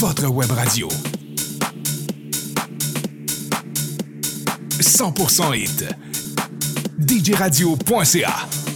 votre web radio. 100% hit. djradio.ca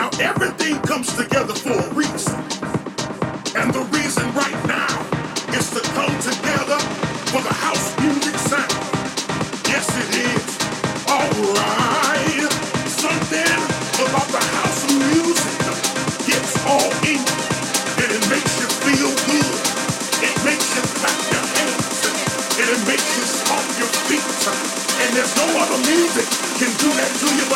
Now everything comes together for a reason. And the reason right now is to come together for the house music sound. Yes, it is. Alright. Something about the house music gets all in you. And it makes you feel good. It makes you clap your hands. And it makes you stomp your feet. And there's no other music can do that to you.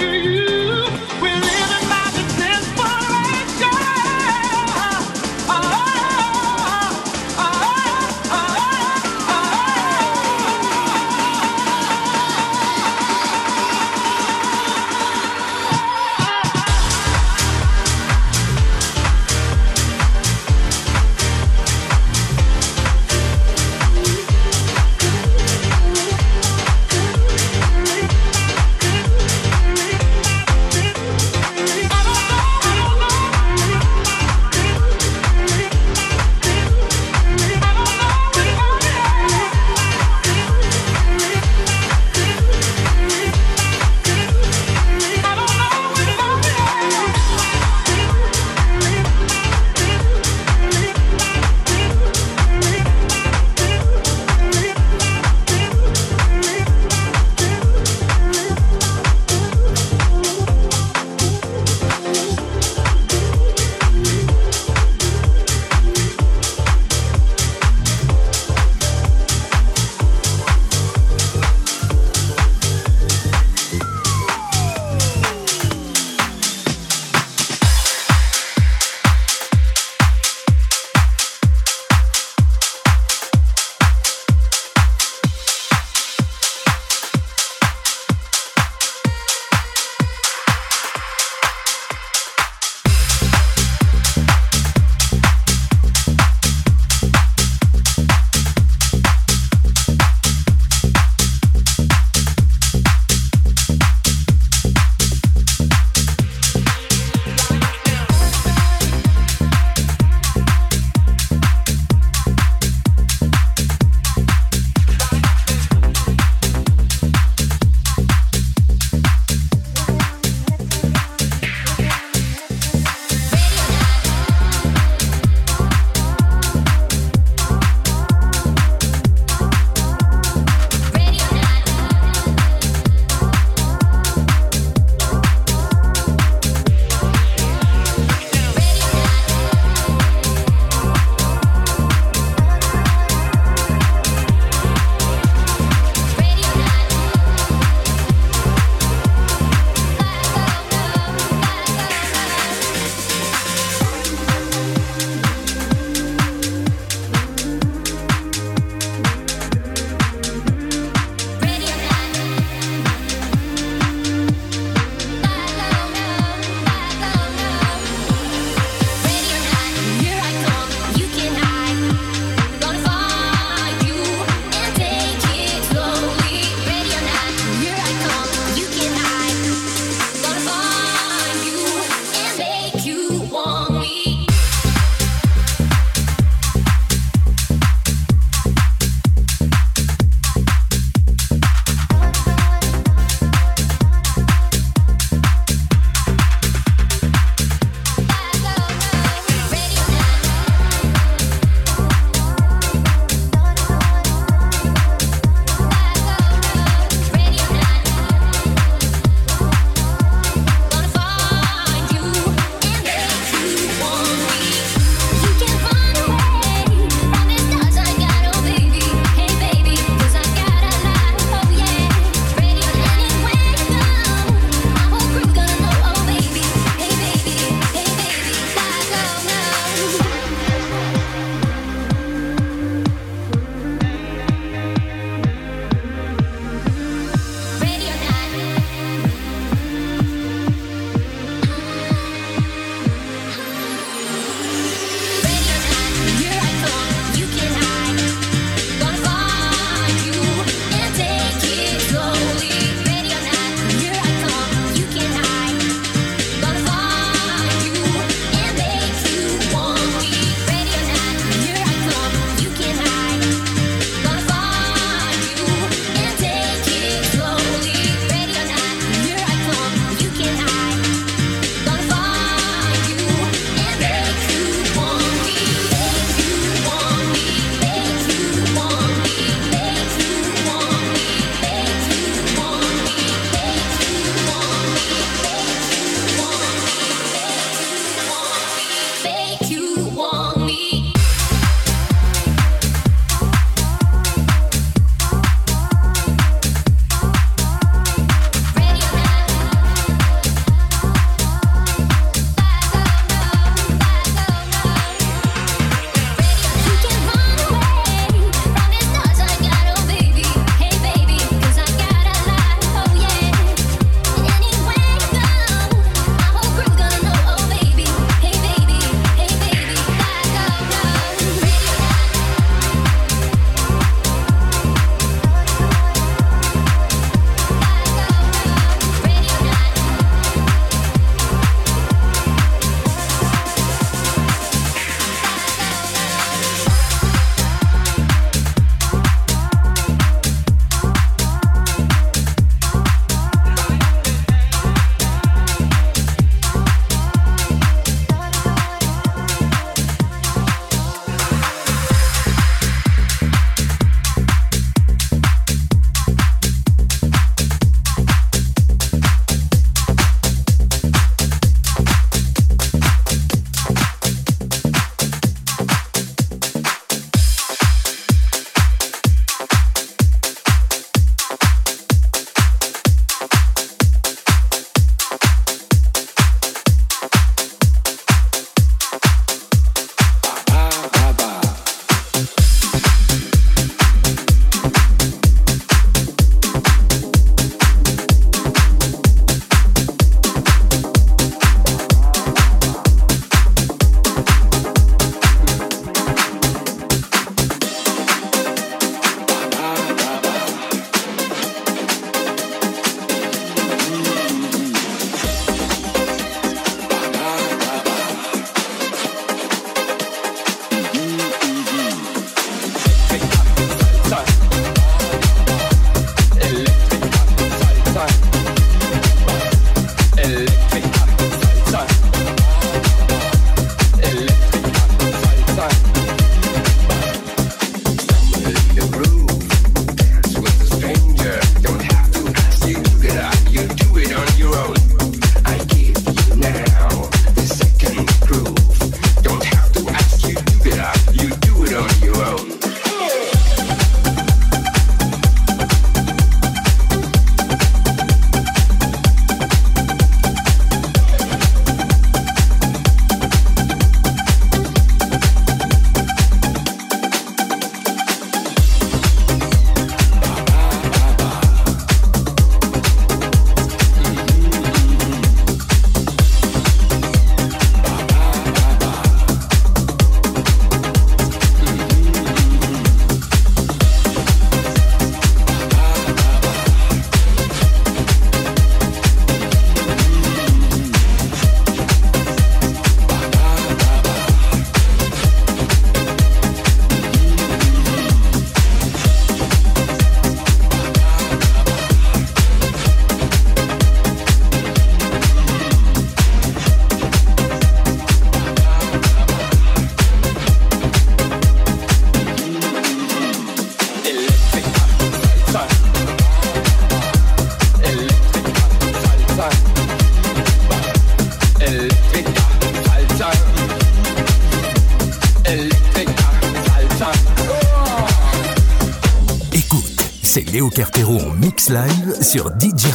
Thank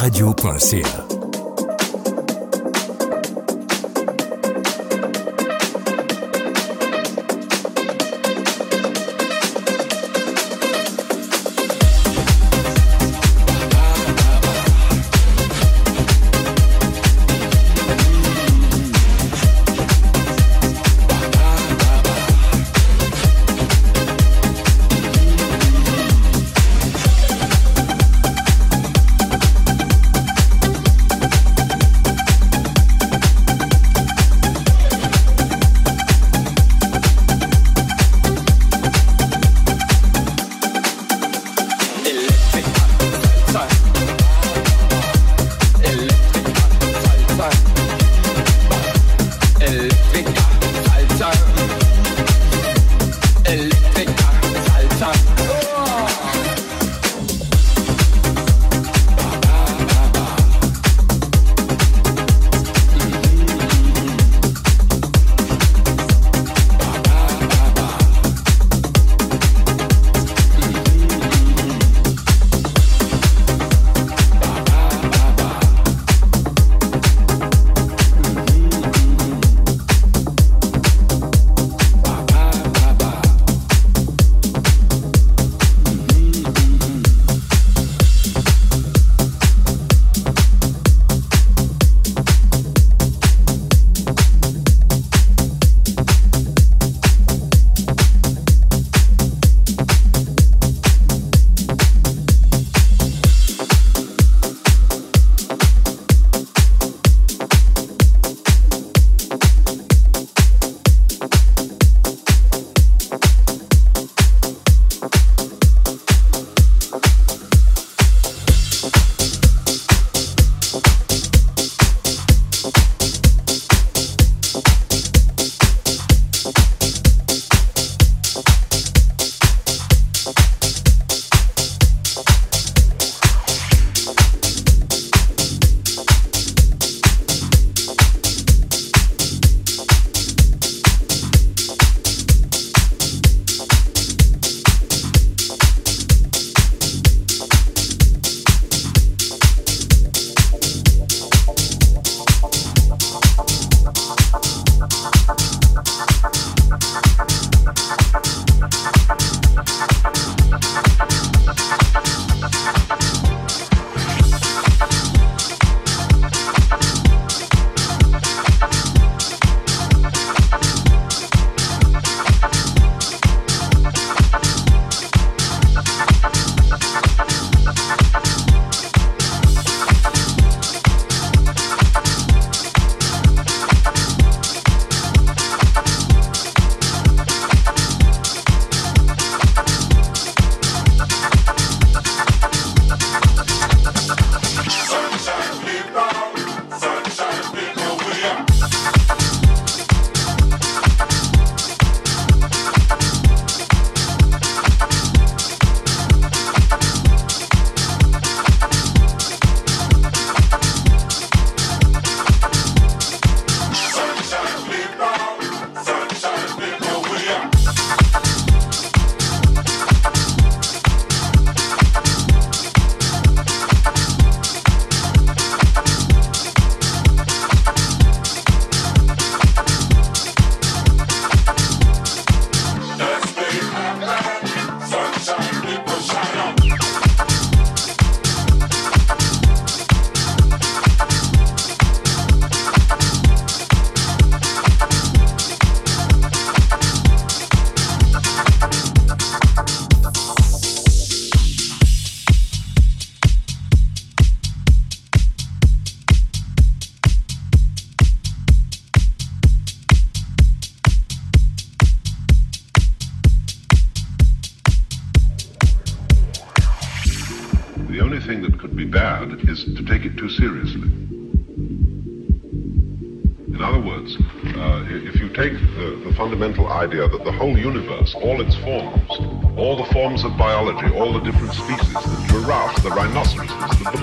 Radio Parsia. all its forms, all the forms of biology, all the different species, the giraffe, the rhinoceroses, the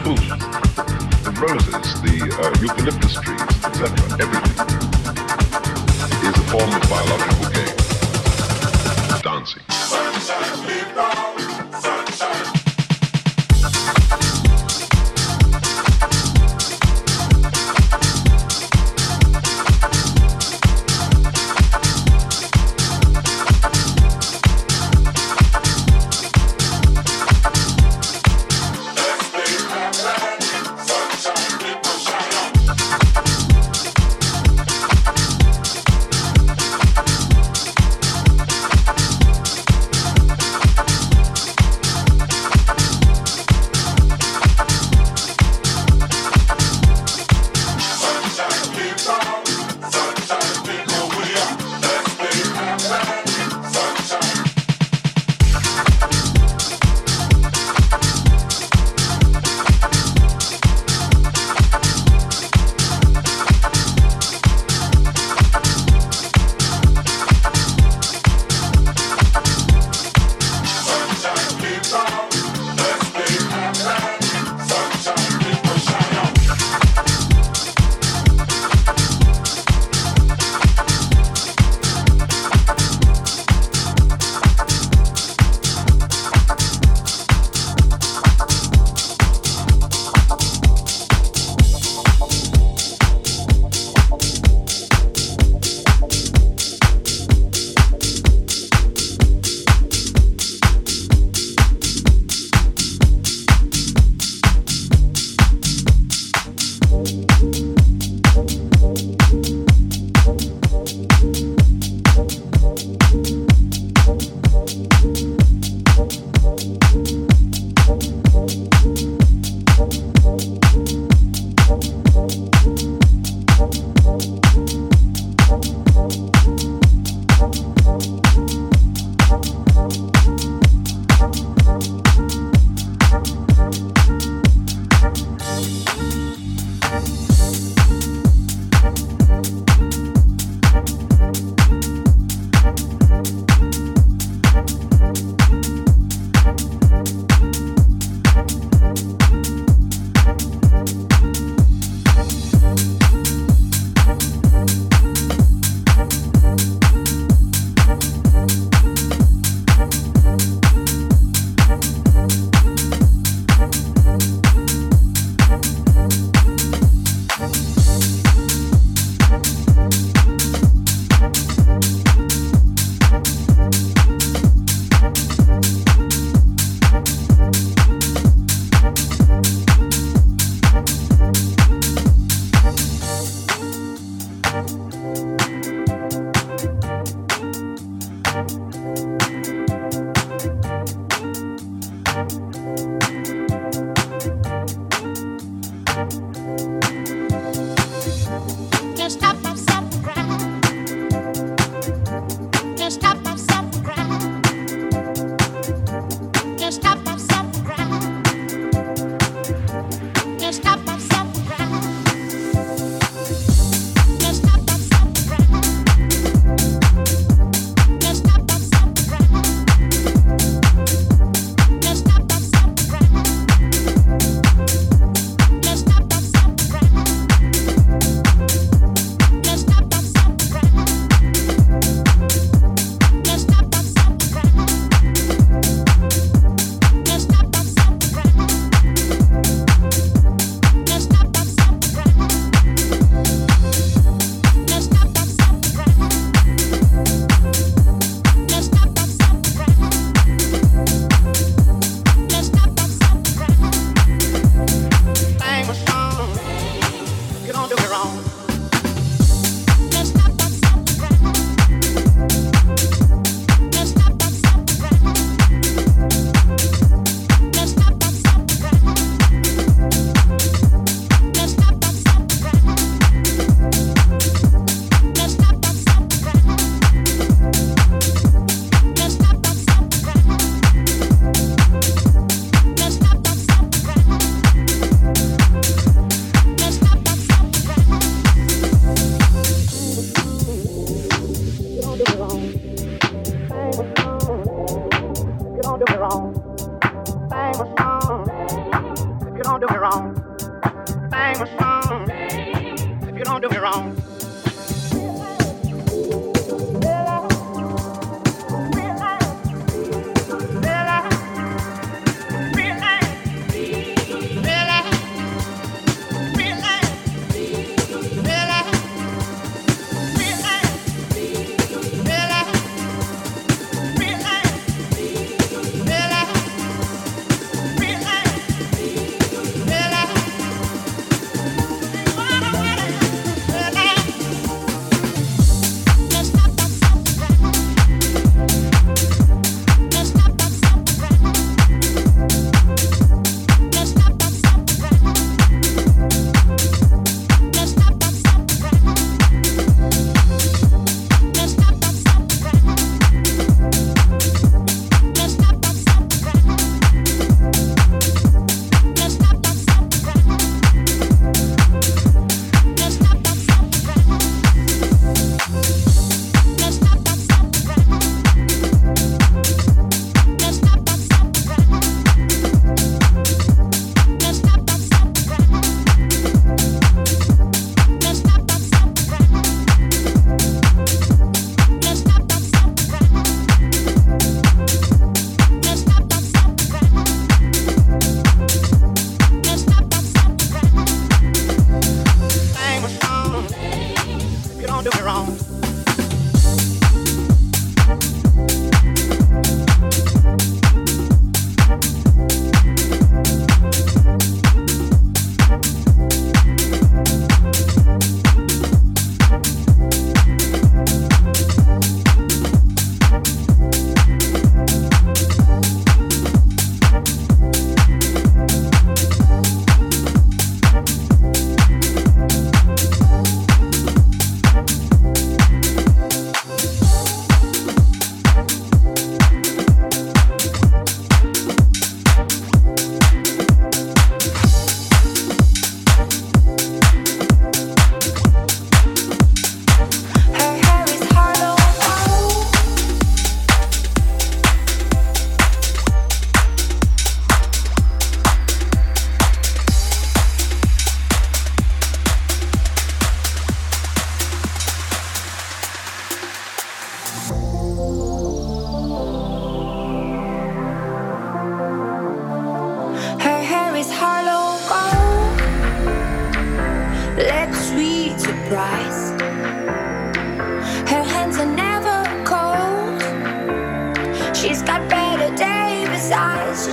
She